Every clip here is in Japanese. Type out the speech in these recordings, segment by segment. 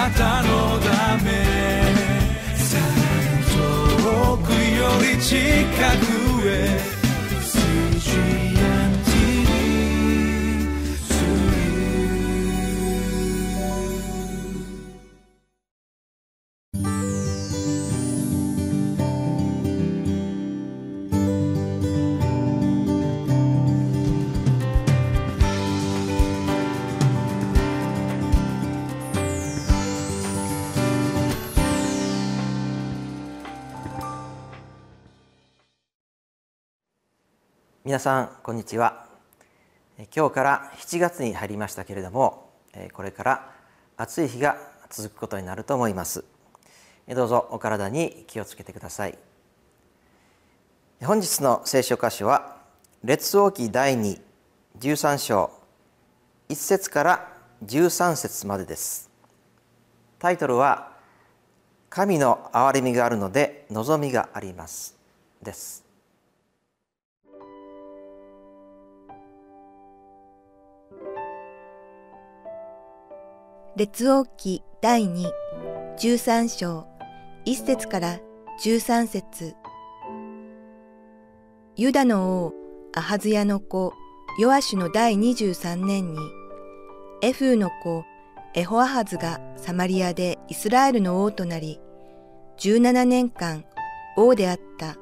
なたのため。さらに遠くより近くへ。皆さんこんにちは。今日から7月に入りましたけれどもこれから暑い日が続くことになると思います。どうぞお体に気をつけてください。本日の聖書箇所は列王記第2 13章1節から13節までです。タイトルは神の憐れみがあるので望みがあります。です。列王記第2、13章、1節から13節ユダの王、アハズヤの子、ヨアシュの第23年に、エフーの子、エホアハズがサマリアでイスラエルの王となり、17年間王であった。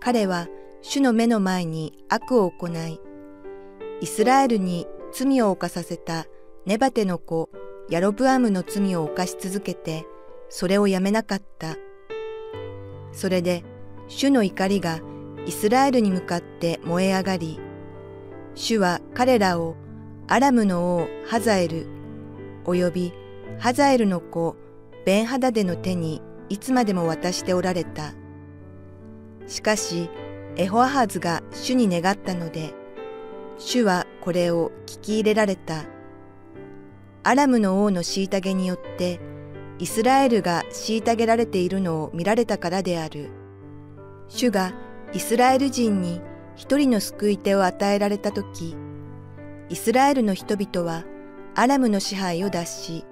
彼は主の目の前に悪を行い、イスラエルに罪を犯させたネバテの子ヤロブアムの罪を犯し続けてそれをやめなかった。それで主の怒りがイスラエルに向かって燃え上がり、主は彼らをアラムの王ハザエル、およびハザエルの子ベンハダデの手にいつまでも渡しておられた。しかし、エホアハズが主に願ったので、主はこれを聞き入れられた。アラムの王の虐げによってイスラエルが虐げられているのを見られたからである。主がイスラエル人に一人の救い手を与えられたとき、イスラエルの人々はアラムの支配を脱し、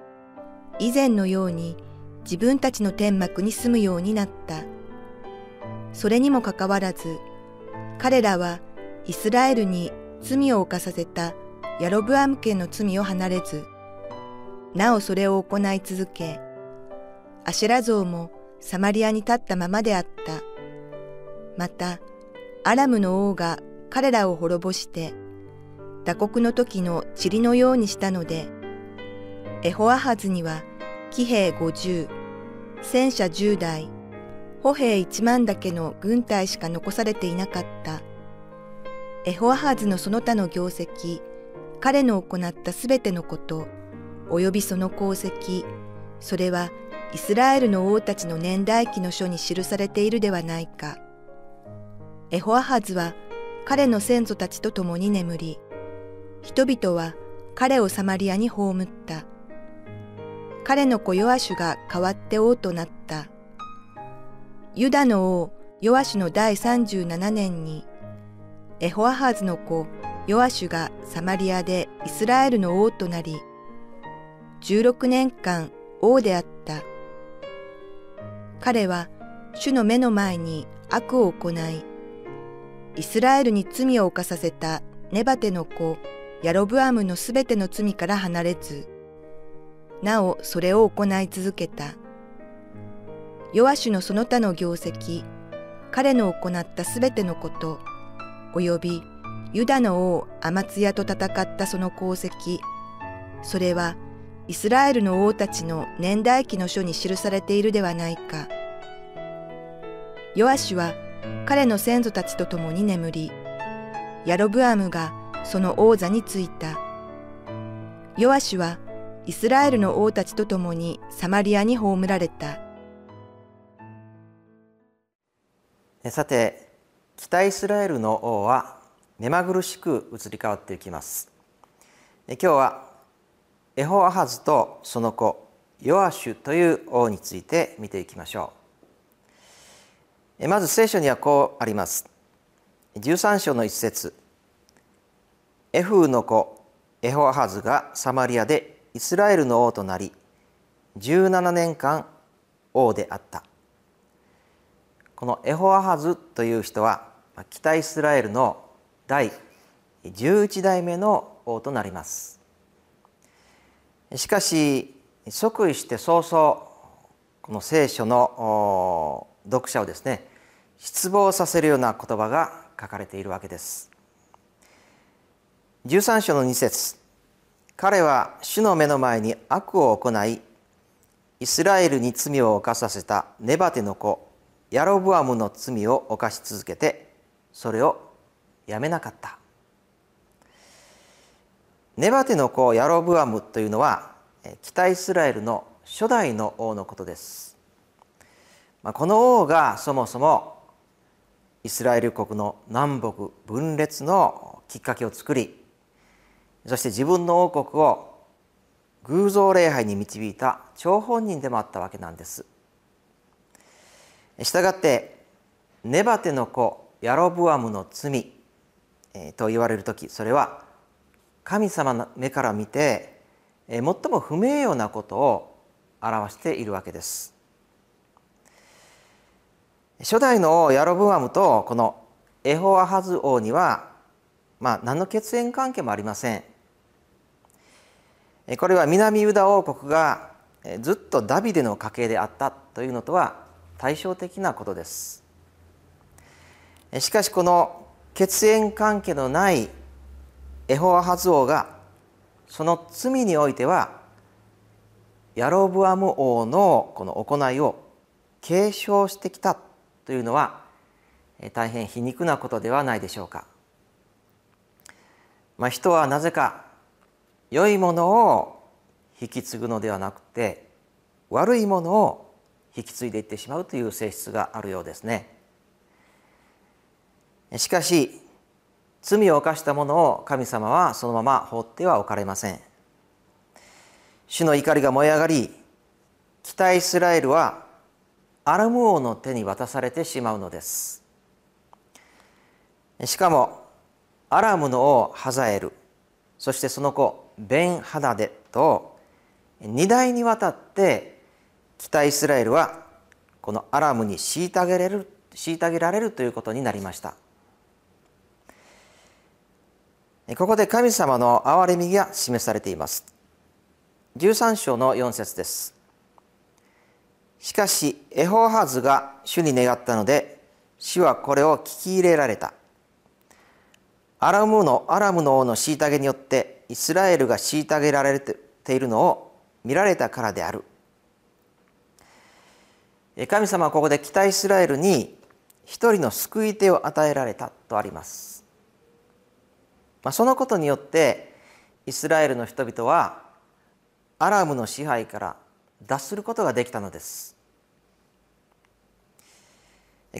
以前のように自分たちの天幕に住むようになった。それにもかかわらず、彼らはイスラエルに罪を犯させたヤロブアム家の罪を離れず、なおそれを行い続け、アシェラ像もサマリアに立ったままであった。また、アラムの王が彼らを滅ぼして、打国の時の塵のようにしたので、エホアハズには騎兵五十、戦車十台、歩兵一万だけの軍隊しか残されていなかった。エホアハズのその他の業績、彼の行ったすべてのこと、及びその功績、それはイスラエルの王たちの年代記の書に記されているではないか。エホアハズは彼の先祖たちと共に眠り、人々は彼をサマリアに葬った。彼の子ヨアシュが代わって王となった。ユダの王ヨアシュの第37年に、エホアハズの子ヨアシュがサマリアでイスラエルの王となり、16年間王であった。彼は主の目の前に悪を行い、イスラエルに罪を犯させたネバテの子ヤロブアムのすべての罪から離れず、なおそれを行い続けた。ヨアシュのその他の業績、彼の行ったすべてのこと、およびユダの王アマツヤと戦ったその功績、それはイスラエルの王たちの年代記の書に記されているではないか。ヨアシは彼の先祖たちと共に眠り、ヤロブアムがその王座についた。ヨアシはイスラエルの王たちと共にサマリアに葬られた。さて、北イスラエルの王は目まぐるしく移り変わっていきます。今日はエホアハズとその子ヨアシュという王について見ていきましょう。まず聖書にはこうあります。13章の一節。エフーの子エホアハズがサマリアでイスラエルの王となり17年間王であった。このエホアハズという人は北イスラエルの第11代目の王となります。しかし即位して早々この聖書の読者をですね失望させるような言葉が書かれているわけです。13章の2節。彼は主の目の前に悪を行いイスラエルに罪を犯させたネバテの子ヤロブアムの罪を犯し続けてそれをやめなかった。ネバテの子ヤロブアムというのは北イスラエルの初代の王のことです、まあ、この王がそもそもイスラエル国の南北分裂のきっかけを作りそして自分の王国を偶像礼拝に導いた張本人でもあったわけなんです。したがってネバテの子ヤロブアムの罪と言われる時それは神様の目から見て最も不名誉なことを表しているわけです。初代の王ヤロブアムとこのエホアハズ王にはまあ何の血縁関係もありません。これは南ユダ王国がずっとダビデの家系であったというのとは対照的なことです。しかしこの血縁関係のないエホアハズ王がその罪においてはヤロブアム王のこの行いを継承してきたというのは大変皮肉なことではないでしょうか。まあ、人はなぜか良いものを引き継ぐのではなくて悪いものを引き継いでいってしまうという性質があるようですねしかし罪を犯した者を神様はそのまま放ってはおかれません。主の怒りが燃え上がり北イスラエルはアラム王の手に渡されてしまうのです。しかもアラムの王ハザエルそしてその子ベン・ハダデと2代にわたって北イスラエルはこのアラムに虐げられる虐げられるということになりました。ここで神様の憐れみが示されています。13章の4節です。しかしエホーハズが主に願ったので主はこれを聞き入れられた。アラムのアラムの王の虐げによってイスラエルが虐げられているのを見られたからである。神様はここで北イスラエルに一人の救い手を与えられたとあります、まあ、そのことによってイスラエルの人々はアラムの支配から脱することができたのです。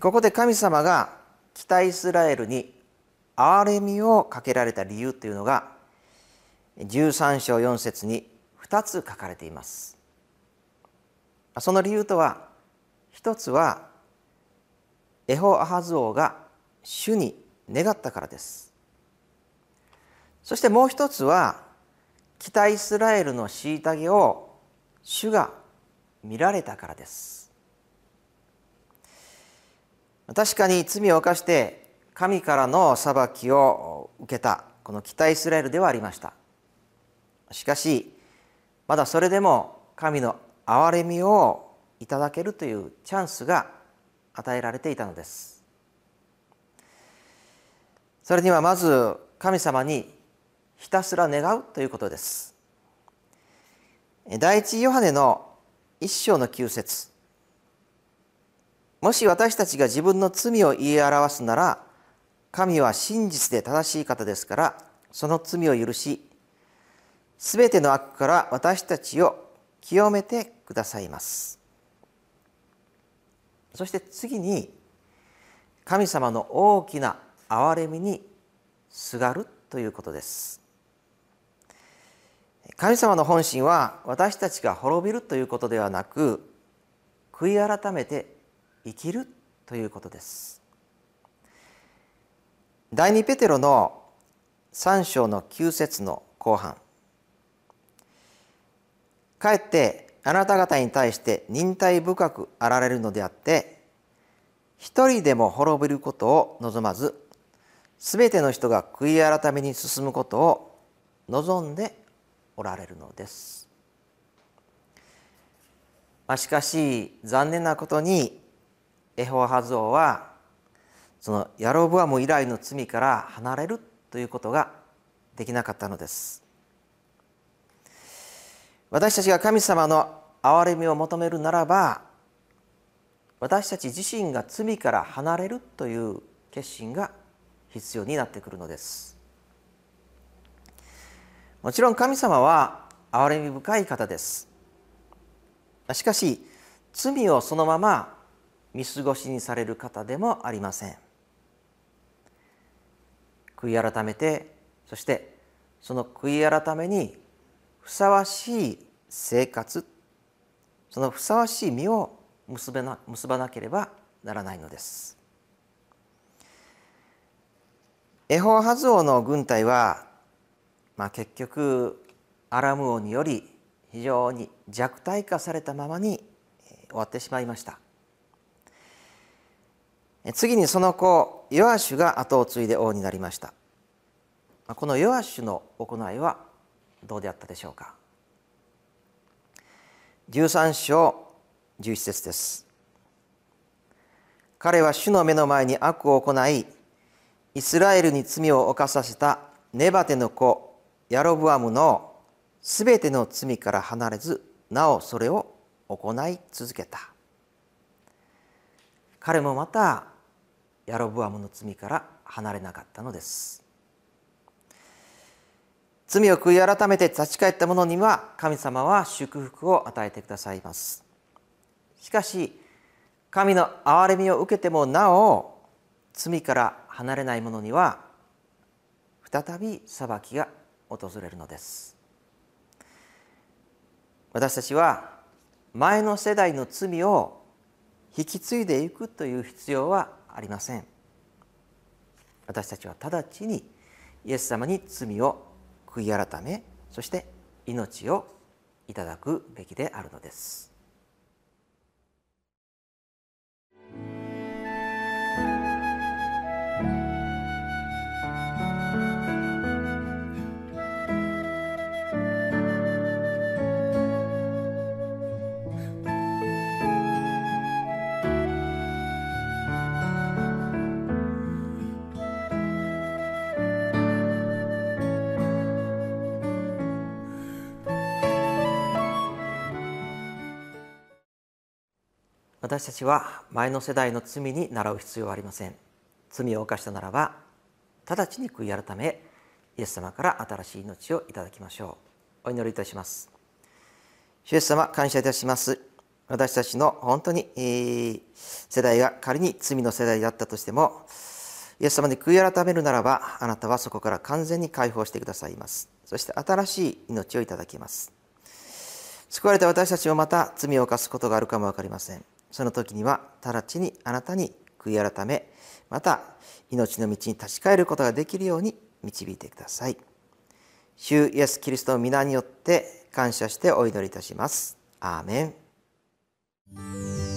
ここで神様が北イスラエルに憐れみをかけられた理由というのが13章4節に2つ書かれています。その理由とは一つはエホアハズ王が主に願ったからです。そしてもう一つは北イスラエルの虐げを主が見られたからです。確かに罪を犯して神からの裁きを受けたこの北イスラエルではありました。しかしまだそれでも神の憐れみをいただけるというチャンスが与えられていたのです。それにはまず神様にひたすら願うということです。第一ヨハネの一章の九節。もし私たちが自分の罪を言い表すなら神は真実で正しい方ですからその罪を許しすべての悪から私たちを清めてくださいます。そして次に神様の大きな憐れみにすがるということです。神様の本心は私たちが滅びるということではなく悔い改めて生きるということです。第二ペテロの3章の9節の後半。かえってあなた方に対して忍耐深くあられるのであって一人でも滅びることを望まずすべての人が悔い改めに進むことを望んでおられるのです。まあ、しかし残念なことにエホハズ王はそのヤロブアム以来の罪から離れるということができなかったのです。私たちが神様の憐れみを求めるならば私たち自身が罪から離れるという決心が必要になってくるのですもちろん神様は憐れみ深い方ですしかし罪をそのまま見過ごしにされる方でもありません悔い改めてそしてその悔い改めにふさわしい生活そのふさわしい実を結べな結ばなければならないのです。エホハズ王の軍隊は、まあ、結局アラム王により非常に弱体化されたままに終わってしまいました。次にその子ヨアシュが後を継いで王になりました。このヨアシュの行いはどうであったでしょうか。13章11節です。彼は主の目の前に悪を行いイスラエルに罪を犯させたネバテの子ヤロブアムのすべての罪から離れずなおそれを行い続けた。彼もまたヤロブアムの罪から離れなかったのです。罪を悔い改めて立ち返った者には神様は祝福を与えてくださいます。しかし神の憐れみを受けてもなお罪から離れない者には再び裁きが訪れるのです私たちは前の世代の罪を引き継いでいくという必要はありません私たちは直ちにイエス様に罪を悔い改めそして命をいただくべきであるのです。私たちは前の世代の罪に倣う必要はありません。罪を犯したならば直ちに悔い改めイエス様から新しい命をいただきましょう。お祈りいたします。主イエス様感謝いたします。私たちの本当に、えー、世代が仮に罪の世代だったとしてもイエス様に悔い改めるならばあなたはそこから完全に解放してくださいます。そして新しい命をいただきます。救われた私たちもまた罪を犯すことがあるかも分かりません。その時には直ちにあなたに悔い改めまた命の道に立ち返ることができるように導いてください。主イエス・キリストの皆によって感謝してお祈りいたします。アーメン。